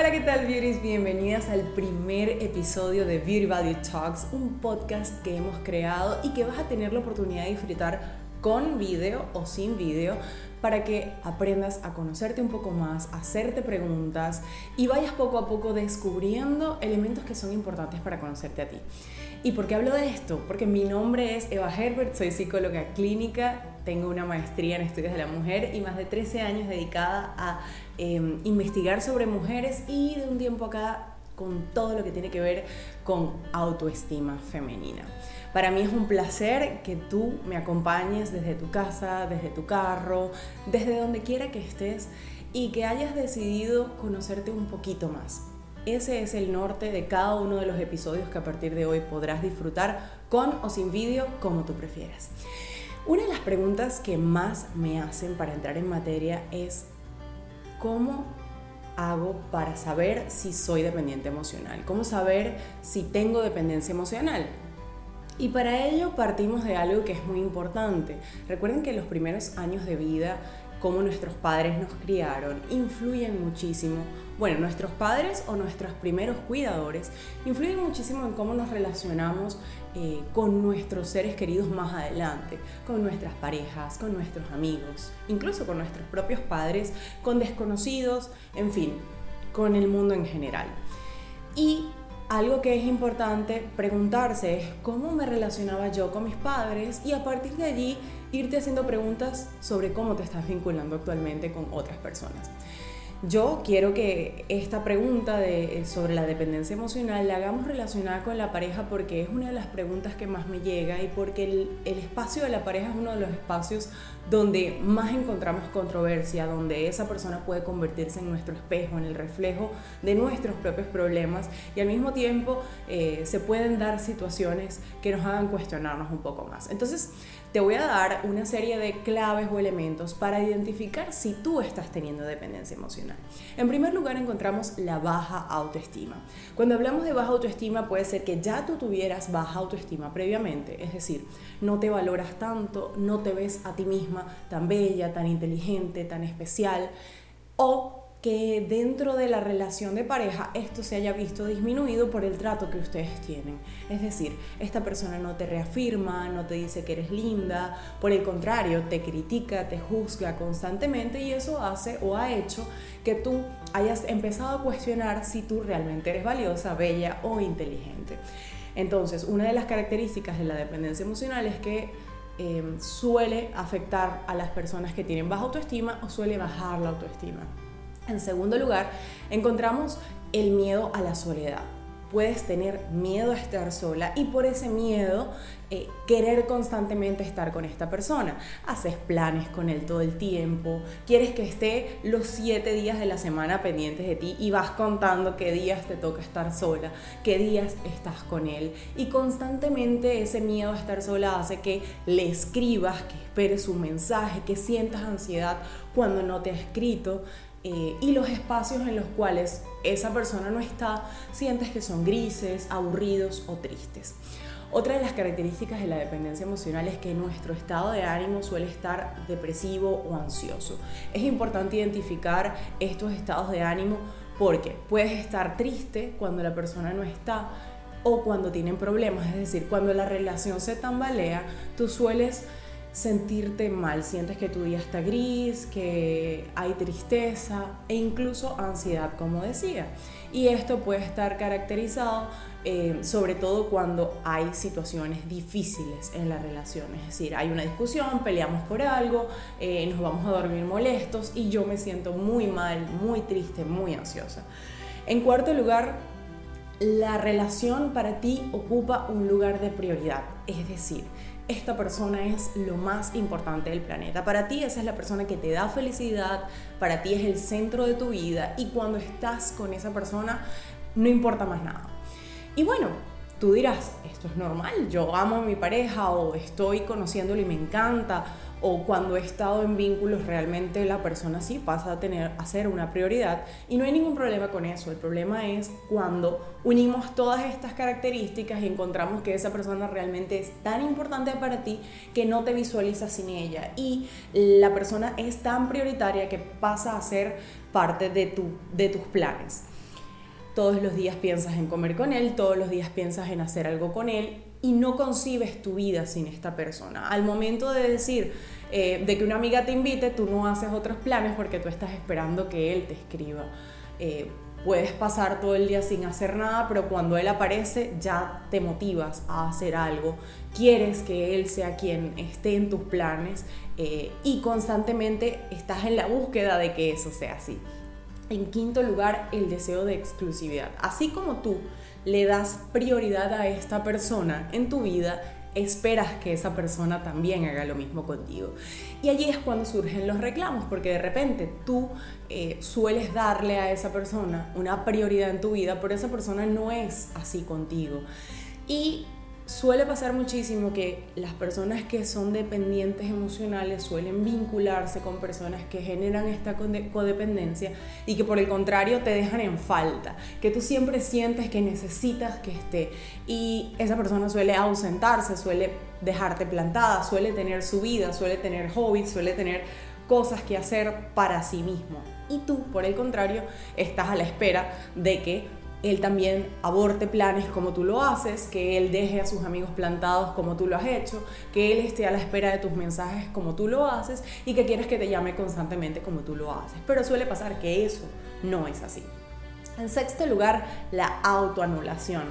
Hola, ¿qué tal, beauties? Bienvenidas al primer episodio de Beauty Value Talks, un podcast que hemos creado y que vas a tener la oportunidad de disfrutar con video o sin video para que aprendas a conocerte un poco más, hacerte preguntas y vayas poco a poco descubriendo elementos que son importantes para conocerte a ti. ¿Y por qué hablo de esto? Porque mi nombre es Eva Herbert, soy psicóloga clínica, tengo una maestría en estudios de la mujer y más de 13 años dedicada a em, investigar sobre mujeres y de un tiempo acá con todo lo que tiene que ver con autoestima femenina. Para mí es un placer que tú me acompañes desde tu casa, desde tu carro, desde donde quiera que estés y que hayas decidido conocerte un poquito más. Ese es el norte de cada uno de los episodios que a partir de hoy podrás disfrutar con o sin vídeo, como tú prefieras. Una de las preguntas que más me hacen para entrar en materia es ¿cómo hago para saber si soy dependiente emocional? ¿Cómo saber si tengo dependencia emocional? Y para ello partimos de algo que es muy importante. Recuerden que los primeros años de vida cómo nuestros padres nos criaron, influyen muchísimo. Bueno, nuestros padres o nuestros primeros cuidadores influyen muchísimo en cómo nos relacionamos eh, con nuestros seres queridos más adelante, con nuestras parejas, con nuestros amigos, incluso con nuestros propios padres, con desconocidos, en fin, con el mundo en general. Y algo que es importante preguntarse es cómo me relacionaba yo con mis padres y a partir de allí irte haciendo preguntas sobre cómo te estás vinculando actualmente con otras personas. Yo quiero que esta pregunta eh, sobre la dependencia emocional la hagamos relacionada con la pareja porque es una de las preguntas que más me llega y porque el, el, espacio de la pareja es uno de los espacios donde más encontramos controversia, donde esa persona puede convertirse en nuestro espejo, en el reflejo de nuestros propios problemas y al mismo tiempo eh, se pueden dar situaciones que nos hagan cuestionarnos un poco más. Entonces, te voy a dar una serie de claves o elementos para identificar si tú estás teniendo dependencia emocional. En primer lugar encontramos la baja autoestima. Cuando hablamos de baja autoestima puede ser que ya tú tuvieras baja autoestima previamente, es decir, no te valoras tanto, no te ves a ti misma tan bella, tan inteligente, tan especial, o que dentro de la relación de pareja esto se haya visto disminuido por el trato que ustedes tienen. Es decir, esta persona no te reafirma, no te dice que eres linda, por el contrario, te critica, te juzga constantemente y eso hace o ha hecho que tú hayas empezado a cuestionar si tú realmente eres valiosa, bella o inteligente. Entonces, una de las características de la dependencia emocional es que eh, suele afectar a las personas que tienen baja autoestima o suele bajar la autoestima. En segundo lugar, encontramos el miedo a la soledad. Puedes tener miedo a estar sola y por ese miedo eh, querer constantemente estar con esta persona. Haces planes con él todo el tiempo, quieres que esté los siete días de la semana pendientes de ti y vas contando qué días te toca estar sola, qué días estás con él. Y constantemente ese miedo a estar sola hace que le escribas, que esperes un mensaje, que sientas ansiedad cuando no te ha escrito. Eh, y los espacios en los cuales esa persona no está, sientes que son grises, aburridos o tristes. Otra de las características de la dependencia emocional es que nuestro estado de ánimo suele estar depresivo o ansioso. Es importante identificar estos estados de ánimo porque puedes estar triste cuando la persona no está o cuando tienen problemas, es decir, cuando la relación se tambalea, tú sueles sentirte mal, sientes que tu día está gris, que hay tristeza e incluso ansiedad, como decía. Y esto puede estar caracterizado eh, sobre todo cuando hay situaciones difíciles en la relación, es decir, hay una discusión, peleamos por algo, eh, nos vamos a dormir molestos y yo me siento muy mal, muy triste, muy ansiosa. En cuarto lugar, la relación para ti ocupa un lugar de prioridad, es decir, esta persona es lo más importante del planeta. Para ti esa es la persona que te da felicidad, para ti es el centro de tu vida y cuando estás con esa persona no importa más nada. Y bueno, tú dirás, esto es normal, yo amo a mi pareja o estoy conociéndolo y me encanta o cuando he estado en vínculos realmente la persona sí pasa a tener a ser una prioridad y no hay ningún problema con eso. El problema es cuando unimos todas estas características y encontramos que esa persona realmente es tan importante para ti que no te visualizas sin ella y la persona es tan prioritaria que pasa a ser parte de, tu, de tus planes. Todos los días piensas en comer con él, todos los días piensas en hacer algo con él y no concibes tu vida sin esta persona. Al momento de decir eh, de que una amiga te invite, tú no haces otros planes porque tú estás esperando que él te escriba. Eh, puedes pasar todo el día sin hacer nada, pero cuando él aparece ya te motivas a hacer algo. Quieres que él sea quien esté en tus planes eh, y constantemente estás en la búsqueda de que eso sea así. En quinto lugar, el deseo de exclusividad. Así como tú le das prioridad a esta persona en tu vida, esperas que esa persona también haga lo mismo contigo. Y allí es cuando surgen los reclamos, porque de repente tú eh, sueles darle a esa persona una prioridad en tu vida, pero esa persona no es así contigo. Y suele pasar muchísimo que las personas que son dependientes emocionales suelen vincularse con personas que generan esta codependencia y que por el contrario te dejan en falta, que tú siempre sientes que necesitas que esté y esa persona suele ausentarse, suele dejarte plantada, suele tener su vida, suele tener hobbies, suele tener cosas que hacer para sí mismo. Y tú, por el contrario, estás a la espera de que él también aborte planes como tú lo haces, que él deje a sus amigos plantados como tú lo has hecho, que él esté a la espera de tus mensajes como tú lo haces y que quieras que te llame constantemente como tú lo haces. Pero suele pasar que eso no es así. En sexto lugar, la autoanulación.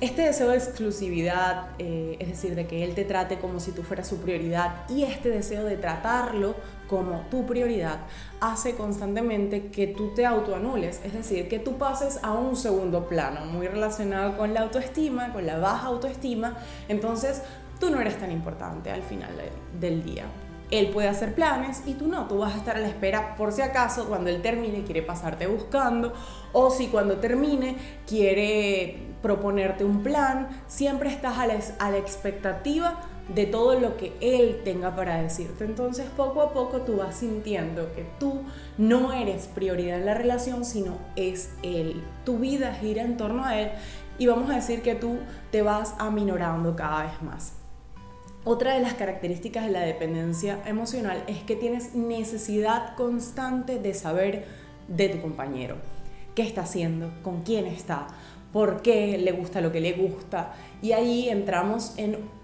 Este deseo de exclusividad, eh, es decir, de que él te trate como si tú fueras su prioridad y este deseo de tratarlo como tu prioridad, hace constantemente que tú te autoanules, es decir, que tú pases a un segundo plano, muy relacionado con la autoestima, con la baja autoestima, entonces tú no eres tan importante al final del día. Él puede hacer planes y tú no, tú vas a estar a la espera por si acaso cuando él termine quiere pasarte buscando o si cuando termine quiere proponerte un plan, siempre estás a la, expectativa de todo lo que él tenga para decirte. Entonces poco a poco tú vas sintiendo que tú no eres prioridad en la relación, sino es él. Tu vida gira en torno a él y vamos a decir que tú te vas aminorando cada vez más. Otra de las características de la dependencia emocional es que tienes necesidad constante de saber de tu compañero. ¿Qué está haciendo? ¿Con quién está? por qué le gusta lo que le gusta. Y ahí entramos en un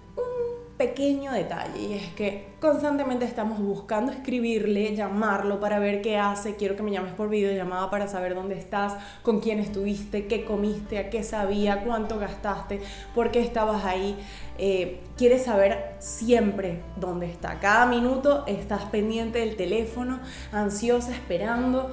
pequeño detalle y es que constantemente estamos buscando escribirle, llamarlo para ver qué hace, quiero que me llames por videollamada para saber dónde estás, con quién estuviste, qué comiste, a qué sabía, cuánto gastaste, por qué estabas ahí. Eh, quieres saber siempre dónde está. Cada minuto estás pendiente del teléfono, ansiosa, esperando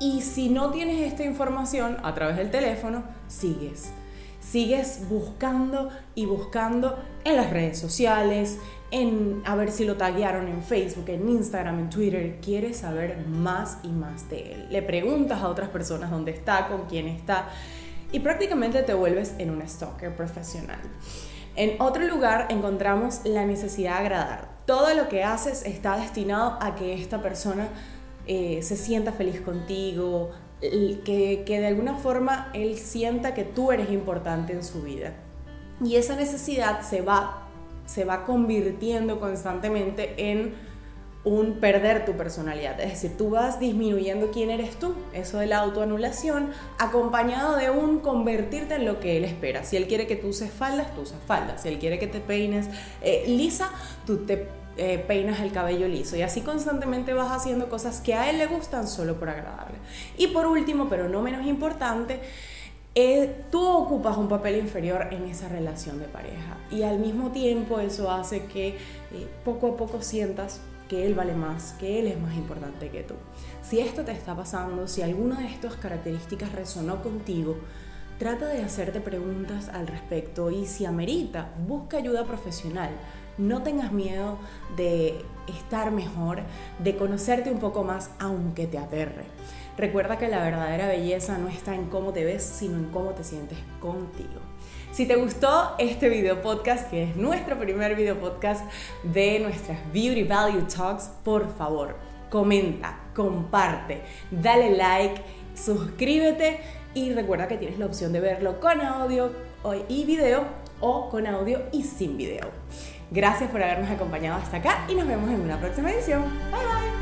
y si no tienes esta información a través del teléfono, sigues. Sigues buscando y buscando en las redes sociales, en a ver si lo taguearon en Facebook, en Instagram, en Twitter. Quieres saber más y más de él. Le preguntas a otras personas dónde está, con quién está y prácticamente te vuelves en un stalker profesional. En otro lugar encontramos la necesidad de agradar. Todo lo que haces está destinado a que esta persona eh, se sienta feliz contigo, que, que de alguna forma él sienta que tú eres importante en su vida. Y esa necesidad se va, se va convirtiendo constantemente en un perder tu personalidad, es decir, tú vas disminuyendo quién eres tú, eso de la autoanulación, acompañado de un convertirte en lo que él espera. Si él quiere que tú uses faldas, tú usas faldas. Si él quiere que te peines eh, lisa, tú te eh, peinas el cabello liso y así constantemente vas haciendo cosas que a él le gustan solo por agradarle. Y por último, pero no menos importante, eh, tú ocupas un papel inferior en esa relación de pareja y al mismo tiempo eso hace que poco a poco sientas que él vale más, que él es más importante que tú. Si esto te está pasando, si alguna de estas características resonó contigo, trata de hacerte preguntas al respecto y si amerita, busca ayuda profesional no tengas miedo de estar mejor, de conocerte un poco más aunque te aterre. Recuerda que la verdadera belleza no está en cómo te ves, sino en cómo te sientes contigo. Si te gustó este video podcast, que es nuestro primer video podcast de nuestras Beauty Value Talks, por favor, comenta, comparte, dale like, suscríbete y recuerda que tienes la opción de verlo con audio y video o con audio y sin video. Gracias por habernos acompañado hasta acá y nos vemos en una próxima edición. Bye bye.